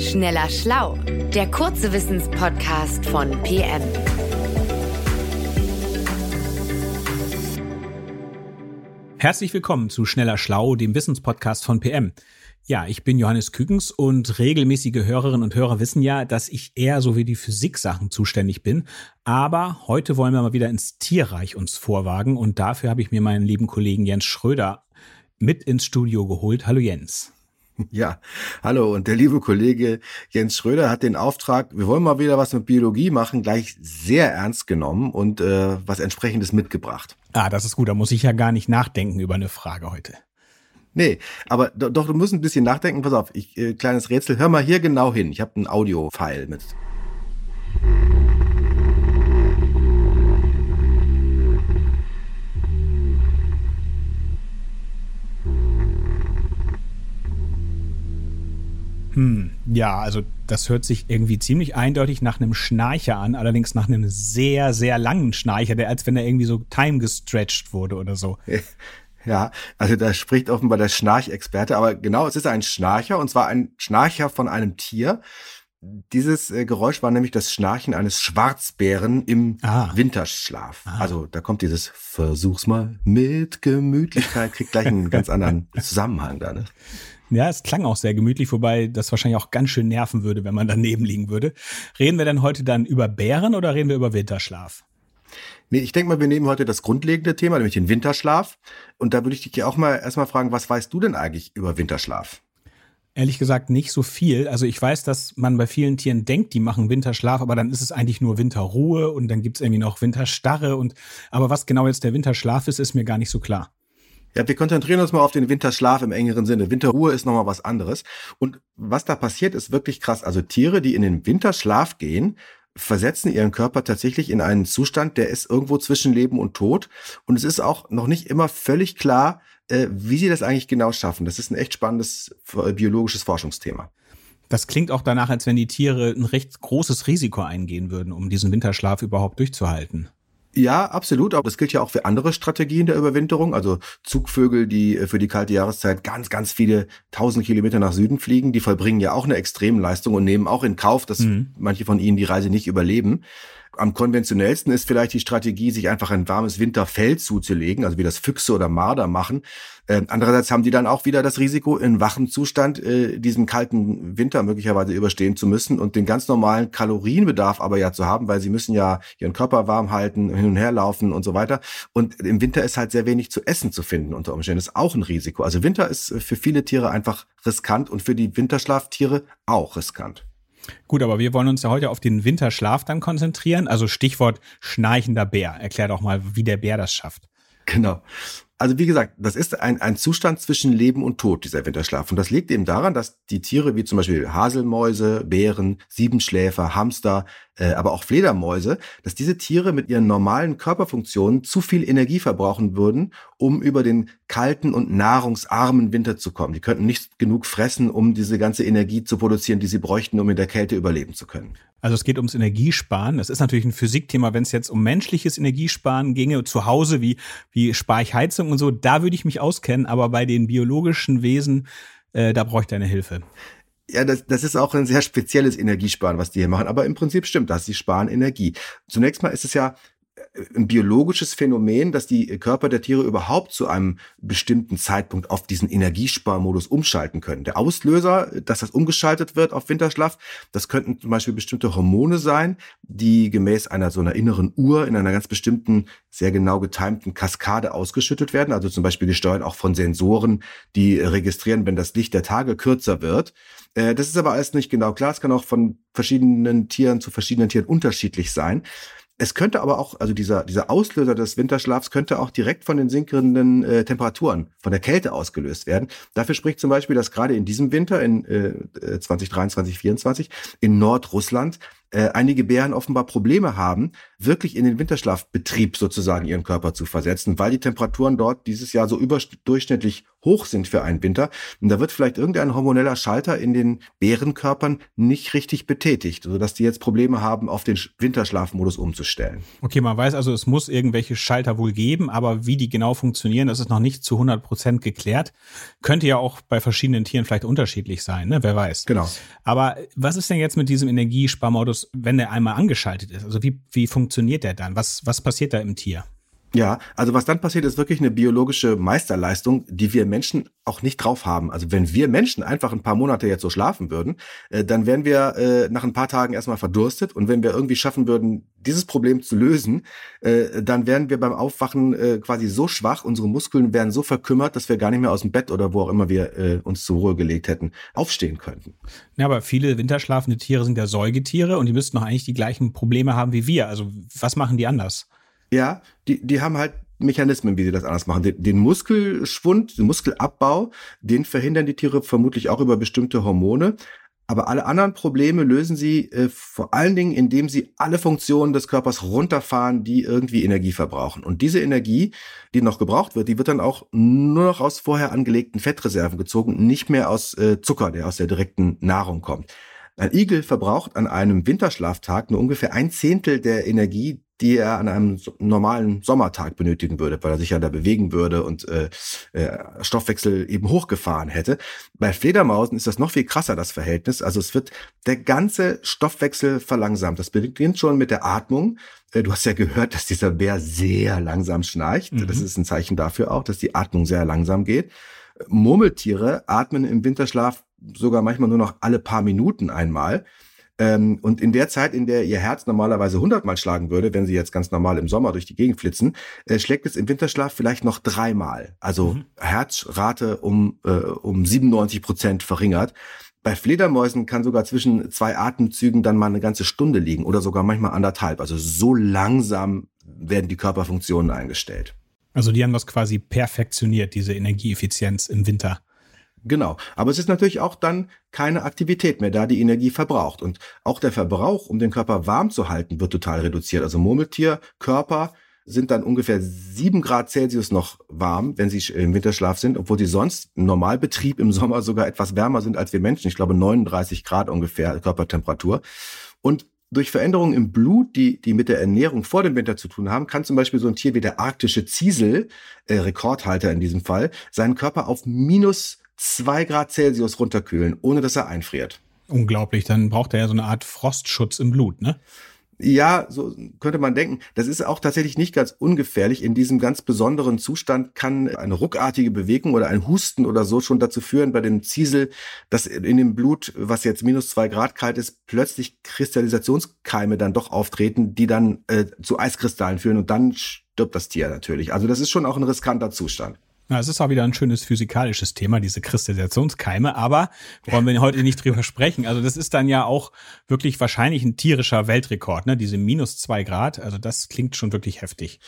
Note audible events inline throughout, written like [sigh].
Schneller Schlau, der kurze Wissenspodcast von PM. Herzlich willkommen zu Schneller Schlau, dem Wissenspodcast von PM. Ja, ich bin Johannes Kükens und regelmäßige Hörerinnen und Hörer wissen ja, dass ich eher so wie die Physiksachen zuständig bin. Aber heute wollen wir mal wieder ins Tierreich uns vorwagen und dafür habe ich mir meinen lieben Kollegen Jens Schröder mit ins Studio geholt. Hallo Jens. Ja, hallo. Und der liebe Kollege Jens Schröder hat den Auftrag, wir wollen mal wieder was mit Biologie machen, gleich sehr ernst genommen und äh, was entsprechendes mitgebracht. Ah, das ist gut. Da muss ich ja gar nicht nachdenken über eine Frage heute. Nee, aber doch, doch du musst ein bisschen nachdenken. Pass auf, ich, äh, kleines Rätsel. Hör mal hier genau hin. Ich habe ein Audio-File mit. Hm, ja, also das hört sich irgendwie ziemlich eindeutig nach einem Schnarcher an, allerdings nach einem sehr, sehr langen Schnarcher, der als wenn er irgendwie so time gestretched wurde oder so. [laughs] Ja, also da spricht offenbar der Schnarchexperte, aber genau, es ist ein Schnarcher und zwar ein Schnarcher von einem Tier. Dieses äh, Geräusch war nämlich das Schnarchen eines Schwarzbären im ah. Winterschlaf. Ah. Also da kommt dieses Versuch's mal mit Gemütlichkeit, kriegt gleich einen ganz anderen [laughs] Zusammenhang da. Ne? Ja, es klang auch sehr gemütlich, wobei das wahrscheinlich auch ganz schön nerven würde, wenn man daneben liegen würde. Reden wir denn heute dann über Bären oder reden wir über Winterschlaf? Nee, ich denke mal, wir nehmen heute das grundlegende Thema, nämlich den Winterschlaf. Und da würde ich dich ja auch mal erstmal fragen, was weißt du denn eigentlich über Winterschlaf? Ehrlich gesagt nicht so viel. Also ich weiß, dass man bei vielen Tieren denkt, die machen Winterschlaf, aber dann ist es eigentlich nur Winterruhe und dann gibt es irgendwie noch Winterstarre und aber was genau jetzt der Winterschlaf ist, ist mir gar nicht so klar. Ja, wir konzentrieren uns mal auf den Winterschlaf im engeren Sinne. Winterruhe ist nochmal was anderes. Und was da passiert, ist wirklich krass. Also Tiere, die in den Winterschlaf gehen, versetzen ihren Körper tatsächlich in einen Zustand, der ist irgendwo zwischen Leben und Tod. Und es ist auch noch nicht immer völlig klar, äh, wie sie das eigentlich genau schaffen. Das ist ein echt spannendes äh, biologisches Forschungsthema. Das klingt auch danach, als wenn die Tiere ein recht großes Risiko eingehen würden, um diesen Winterschlaf überhaupt durchzuhalten. Ja, absolut. Aber das gilt ja auch für andere Strategien der Überwinterung. Also Zugvögel, die äh, für die kalte Jahreszeit ganz, ganz viele tausend Kilometer nach Süden fliegen, die vollbringen ja auch eine Extremleistung und nehmen auch in Kauf, dass mhm. manche von ihnen die Reise nicht überleben. Am konventionellsten ist vielleicht die Strategie, sich einfach ein warmes Winterfell zuzulegen, also wie das Füchse oder Marder machen. Äh, andererseits haben die dann auch wieder das Risiko, in wachem Zustand äh, diesen kalten Winter möglicherweise überstehen zu müssen und den ganz normalen Kalorienbedarf aber ja zu haben, weil sie müssen ja ihren Körper warm halten, hin und her laufen und so weiter. Und im Winter ist halt sehr wenig zu essen zu finden unter Umständen. Das ist auch ein Risiko. Also Winter ist für viele Tiere einfach riskant und für die Winterschlaftiere auch riskant. Gut, aber wir wollen uns ja heute auf den Winterschlaf dann konzentrieren. Also Stichwort schnarchender Bär. Erklär doch mal, wie der Bär das schafft. Genau. Also wie gesagt, das ist ein, ein Zustand zwischen Leben und Tod, dieser Winterschlaf. Und das liegt eben daran, dass die Tiere wie zum Beispiel Haselmäuse, Bären, Siebenschläfer, Hamster, äh, aber auch Fledermäuse, dass diese Tiere mit ihren normalen Körperfunktionen zu viel Energie verbrauchen würden, um über den kalten und nahrungsarmen Winter zu kommen. Die könnten nicht genug fressen, um diese ganze Energie zu produzieren, die sie bräuchten, um in der Kälte überleben zu können. Also es geht ums Energiesparen. Das ist natürlich ein Physikthema, wenn es jetzt um menschliches Energiesparen ginge, zu Hause, wie, wie spare ich Heizung und so, da würde ich mich auskennen, aber bei den biologischen Wesen, äh, da brauche ich deine Hilfe. Ja, das, das ist auch ein sehr spezielles Energiesparen, was die hier machen. Aber im Prinzip stimmt das. Sie sparen Energie. Zunächst mal ist es ja ein biologisches Phänomen, dass die Körper der Tiere überhaupt zu einem bestimmten Zeitpunkt auf diesen Energiesparmodus umschalten können. Der Auslöser, dass das umgeschaltet wird auf Winterschlaf, das könnten zum Beispiel bestimmte Hormone sein, die gemäß einer so einer inneren Uhr in einer ganz bestimmten, sehr genau getimten Kaskade ausgeschüttet werden. Also zum Beispiel gesteuert auch von Sensoren, die registrieren, wenn das Licht der Tage kürzer wird. Äh, das ist aber alles nicht genau klar. Es kann auch von verschiedenen Tieren zu verschiedenen Tieren unterschiedlich sein. Es könnte aber auch, also dieser, dieser Auslöser des Winterschlafs könnte auch direkt von den sinkenden äh, Temperaturen, von der Kälte ausgelöst werden. Dafür spricht zum Beispiel, dass gerade in diesem Winter, in äh, 2023, 2024, in Nordrussland äh, einige Bären offenbar Probleme haben, wirklich in den Winterschlafbetrieb sozusagen ihren Körper zu versetzen, weil die Temperaturen dort dieses Jahr so überdurchschnittlich hoch sind für einen Winter. Und da wird vielleicht irgendein hormoneller Schalter in den Bärenkörpern nicht richtig betätigt, sodass die jetzt Probleme haben, auf den Winterschlafmodus umzustellen. Okay, man weiß also, es muss irgendwelche Schalter wohl geben, aber wie die genau funktionieren, das ist noch nicht zu 100 Prozent geklärt. Könnte ja auch bei verschiedenen Tieren vielleicht unterschiedlich sein, ne? wer weiß. Genau. Aber was ist denn jetzt mit diesem Energiesparmodus, wenn der einmal angeschaltet ist? Also wie, wie funktioniert der dann? Was, was passiert da im Tier? Ja, also was dann passiert, ist wirklich eine biologische Meisterleistung, die wir Menschen auch nicht drauf haben. Also wenn wir Menschen einfach ein paar Monate jetzt so schlafen würden, äh, dann wären wir äh, nach ein paar Tagen erstmal verdurstet. Und wenn wir irgendwie schaffen würden, dieses Problem zu lösen, äh, dann wären wir beim Aufwachen äh, quasi so schwach, unsere Muskeln wären so verkümmert, dass wir gar nicht mehr aus dem Bett oder wo auch immer wir äh, uns zur Ruhe gelegt hätten, aufstehen könnten. Ja, aber viele winterschlafende Tiere sind ja Säugetiere und die müssten doch eigentlich die gleichen Probleme haben wie wir. Also was machen die anders? Ja, die, die haben halt Mechanismen, wie sie das anders machen. Den, den, Muskelschwund, den Muskelabbau, den verhindern die Tiere vermutlich auch über bestimmte Hormone. Aber alle anderen Probleme lösen sie äh, vor allen Dingen, indem sie alle Funktionen des Körpers runterfahren, die irgendwie Energie verbrauchen. Und diese Energie, die noch gebraucht wird, die wird dann auch nur noch aus vorher angelegten Fettreserven gezogen, nicht mehr aus äh, Zucker, der aus der direkten Nahrung kommt. Ein Igel verbraucht an einem Winterschlaftag nur ungefähr ein Zehntel der Energie, die er an einem normalen Sommertag benötigen würde, weil er sich ja da bewegen würde und äh, äh, Stoffwechsel eben hochgefahren hätte. Bei Fledermausen ist das noch viel krasser, das Verhältnis. Also es wird der ganze Stoffwechsel verlangsamt. Das beginnt schon mit der Atmung. Äh, du hast ja gehört, dass dieser Bär sehr langsam schnarcht. Mhm. Das ist ein Zeichen dafür auch, dass die Atmung sehr langsam geht. Murmeltiere atmen im Winterschlaf sogar manchmal nur noch alle paar Minuten einmal. Ähm, und in der Zeit, in der ihr Herz normalerweise 100 Mal schlagen würde, wenn sie jetzt ganz normal im Sommer durch die Gegend flitzen, äh, schlägt es im Winterschlaf vielleicht noch dreimal. Also mhm. Herzrate um, äh, um 97 Prozent verringert. Bei Fledermäusen kann sogar zwischen zwei Atemzügen dann mal eine ganze Stunde liegen oder sogar manchmal anderthalb. Also so langsam werden die Körperfunktionen eingestellt. Also die haben das quasi perfektioniert, diese Energieeffizienz im Winter. Genau. Aber es ist natürlich auch dann keine Aktivität mehr da, die Energie verbraucht. Und auch der Verbrauch, um den Körper warm zu halten, wird total reduziert. Also Murmeltierkörper sind dann ungefähr sieben Grad Celsius noch warm, wenn sie im Winterschlaf sind, obwohl sie sonst im Normalbetrieb im Sommer [laughs] sogar etwas wärmer sind als wir Menschen. Ich glaube 39 Grad ungefähr Körpertemperatur. Und durch Veränderungen im Blut, die, die mit der Ernährung vor dem Winter zu tun haben, kann zum Beispiel so ein Tier wie der arktische Ziesel, äh, Rekordhalter in diesem Fall, seinen Körper auf minus zwei Grad Celsius runterkühlen, ohne dass er einfriert. Unglaublich, dann braucht er ja so eine Art Frostschutz im Blut, ne? Ja, so könnte man denken. Das ist auch tatsächlich nicht ganz ungefährlich. In diesem ganz besonderen Zustand kann eine ruckartige Bewegung oder ein Husten oder so schon dazu führen bei dem Ziesel, dass in dem Blut, was jetzt minus zwei Grad kalt ist, plötzlich Kristallisationskeime dann doch auftreten, die dann äh, zu Eiskristallen führen und dann stirbt das Tier natürlich. Also das ist schon auch ein riskanter Zustand. Ja, es ist auch wieder ein schönes physikalisches Thema, diese Kristallisationskeime, aber wollen wir heute nicht drüber sprechen. Also das ist dann ja auch wirklich wahrscheinlich ein tierischer Weltrekord, ne? Diese minus zwei Grad. Also das klingt schon wirklich heftig.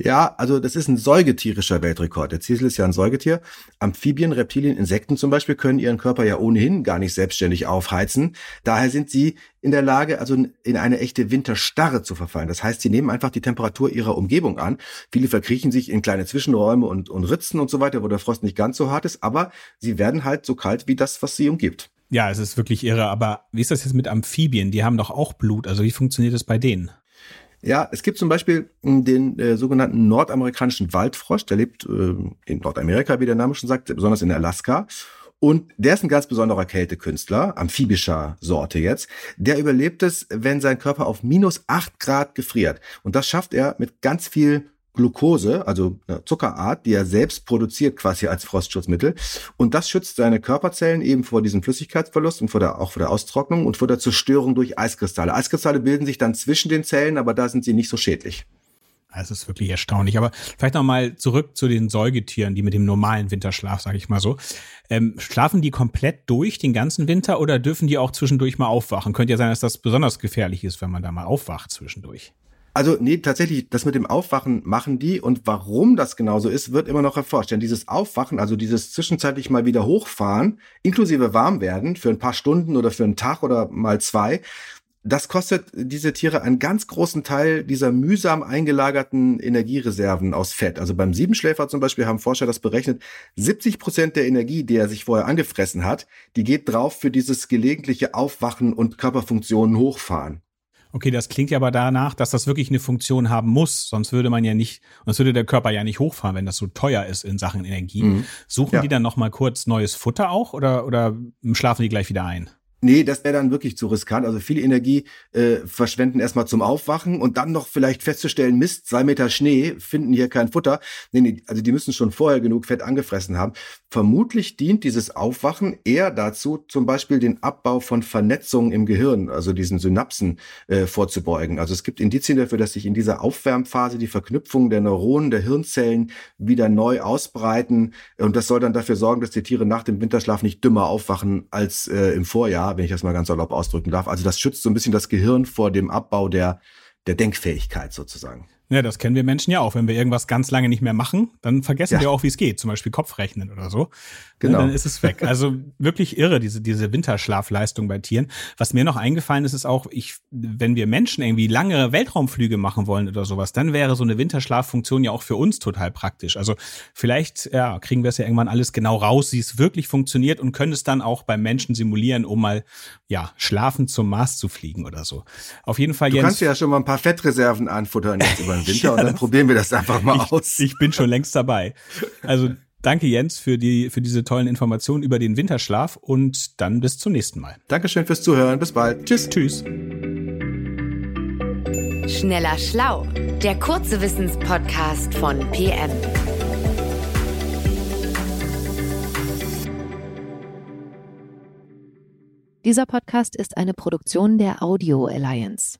Ja, also das ist ein säugetierischer Weltrekord. Der Ziesel ist ja ein Säugetier. Amphibien, Reptilien, Insekten zum Beispiel können ihren Körper ja ohnehin gar nicht selbstständig aufheizen. Daher sind sie in der Lage, also in eine echte Winterstarre zu verfallen. Das heißt, sie nehmen einfach die Temperatur ihrer Umgebung an. Viele verkriechen sich in kleine Zwischenräume und, und Ritzen und so weiter, wo der Frost nicht ganz so hart ist, aber sie werden halt so kalt wie das, was sie umgibt. Ja, es ist wirklich irre. Aber wie ist das jetzt mit Amphibien? Die haben doch auch Blut. Also wie funktioniert das bei denen? Ja, es gibt zum Beispiel hm, den äh, sogenannten nordamerikanischen Waldfrosch, der lebt äh, in Nordamerika, wie der Name schon sagt, besonders in Alaska. Und der ist ein ganz besonderer Kältekünstler, amphibischer Sorte jetzt. Der überlebt es, wenn sein Körper auf minus acht Grad gefriert. Und das schafft er mit ganz viel Glucose, also eine Zuckerart, die er selbst produziert quasi als Frostschutzmittel. Und das schützt seine Körperzellen eben vor diesem Flüssigkeitsverlust und vor der, auch vor der Austrocknung und vor der Zerstörung durch Eiskristalle. Eiskristalle bilden sich dann zwischen den Zellen, aber da sind sie nicht so schädlich. Das ist wirklich erstaunlich. Aber vielleicht noch mal zurück zu den Säugetieren, die mit dem normalen Winterschlaf, sage ich mal so. Ähm, schlafen die komplett durch den ganzen Winter oder dürfen die auch zwischendurch mal aufwachen? Könnte ja sein, dass das besonders gefährlich ist, wenn man da mal aufwacht zwischendurch. Also nee, tatsächlich, das mit dem Aufwachen machen die und warum das genauso ist, wird immer noch erforscht. Denn dieses Aufwachen, also dieses zwischenzeitlich mal wieder hochfahren, inklusive Warmwerden für ein paar Stunden oder für einen Tag oder mal zwei, das kostet diese Tiere einen ganz großen Teil dieser mühsam eingelagerten Energiereserven aus Fett. Also beim Siebenschläfer zum Beispiel haben Forscher das berechnet. 70 Prozent der Energie, die er sich vorher angefressen hat, die geht drauf für dieses gelegentliche Aufwachen und Körperfunktionen hochfahren. Okay, das klingt ja aber danach, dass das wirklich eine Funktion haben muss. Sonst würde man ja nicht, sonst würde der Körper ja nicht hochfahren, wenn das so teuer ist in Sachen Energie. Mhm. Suchen ja. die dann nochmal kurz neues Futter auch oder, oder schlafen die gleich wieder ein? Nee, das wäre dann wirklich zu riskant. Also viel Energie äh, verschwenden erstmal zum Aufwachen und dann noch vielleicht festzustellen, Mist, zwei Meter Schnee, finden hier kein Futter. Nee, nee, also die müssen schon vorher genug Fett angefressen haben. Vermutlich dient dieses Aufwachen eher dazu, zum Beispiel den Abbau von Vernetzungen im Gehirn, also diesen Synapsen äh, vorzubeugen. Also es gibt Indizien dafür, dass sich in dieser Aufwärmphase die Verknüpfung der Neuronen, der Hirnzellen wieder neu ausbreiten. Und das soll dann dafür sorgen, dass die Tiere nach dem Winterschlaf nicht dümmer aufwachen als äh, im Vorjahr wenn ich das mal ganz salopp ausdrücken darf. Also das schützt so ein bisschen das Gehirn vor dem Abbau der, der Denkfähigkeit sozusagen. Ja, das kennen wir Menschen ja auch. Wenn wir irgendwas ganz lange nicht mehr machen, dann vergessen ja. wir auch, wie es geht. Zum Beispiel Kopfrechnen oder so. Genau. Dann ist es weg. Also wirklich irre, diese, diese Winterschlafleistung bei Tieren. Was mir noch eingefallen ist, ist auch, ich, wenn wir Menschen irgendwie lange Weltraumflüge machen wollen oder sowas, dann wäre so eine Winterschlaffunktion ja auch für uns total praktisch. Also vielleicht, ja, kriegen wir es ja irgendwann alles genau raus, wie es wirklich funktioniert und können es dann auch beim Menschen simulieren, um mal, ja, schlafen zum Mars zu fliegen oder so. Auf jeden Fall, du Jens. Du kannst ja schon mal ein paar Fettreserven anfuttern jetzt über den Winter ja, und dann probieren wir das einfach mal ich, aus. Ich bin schon längst dabei. Also danke Jens für die für diese tollen Informationen über den Winterschlaf und dann bis zum nächsten Mal. Dankeschön fürs Zuhören. Bis bald. Tschüss. Tschüss. Schneller Schlau, der kurze Wissenspodcast von PM. Dieser Podcast ist eine Produktion der Audio Alliance.